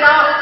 哎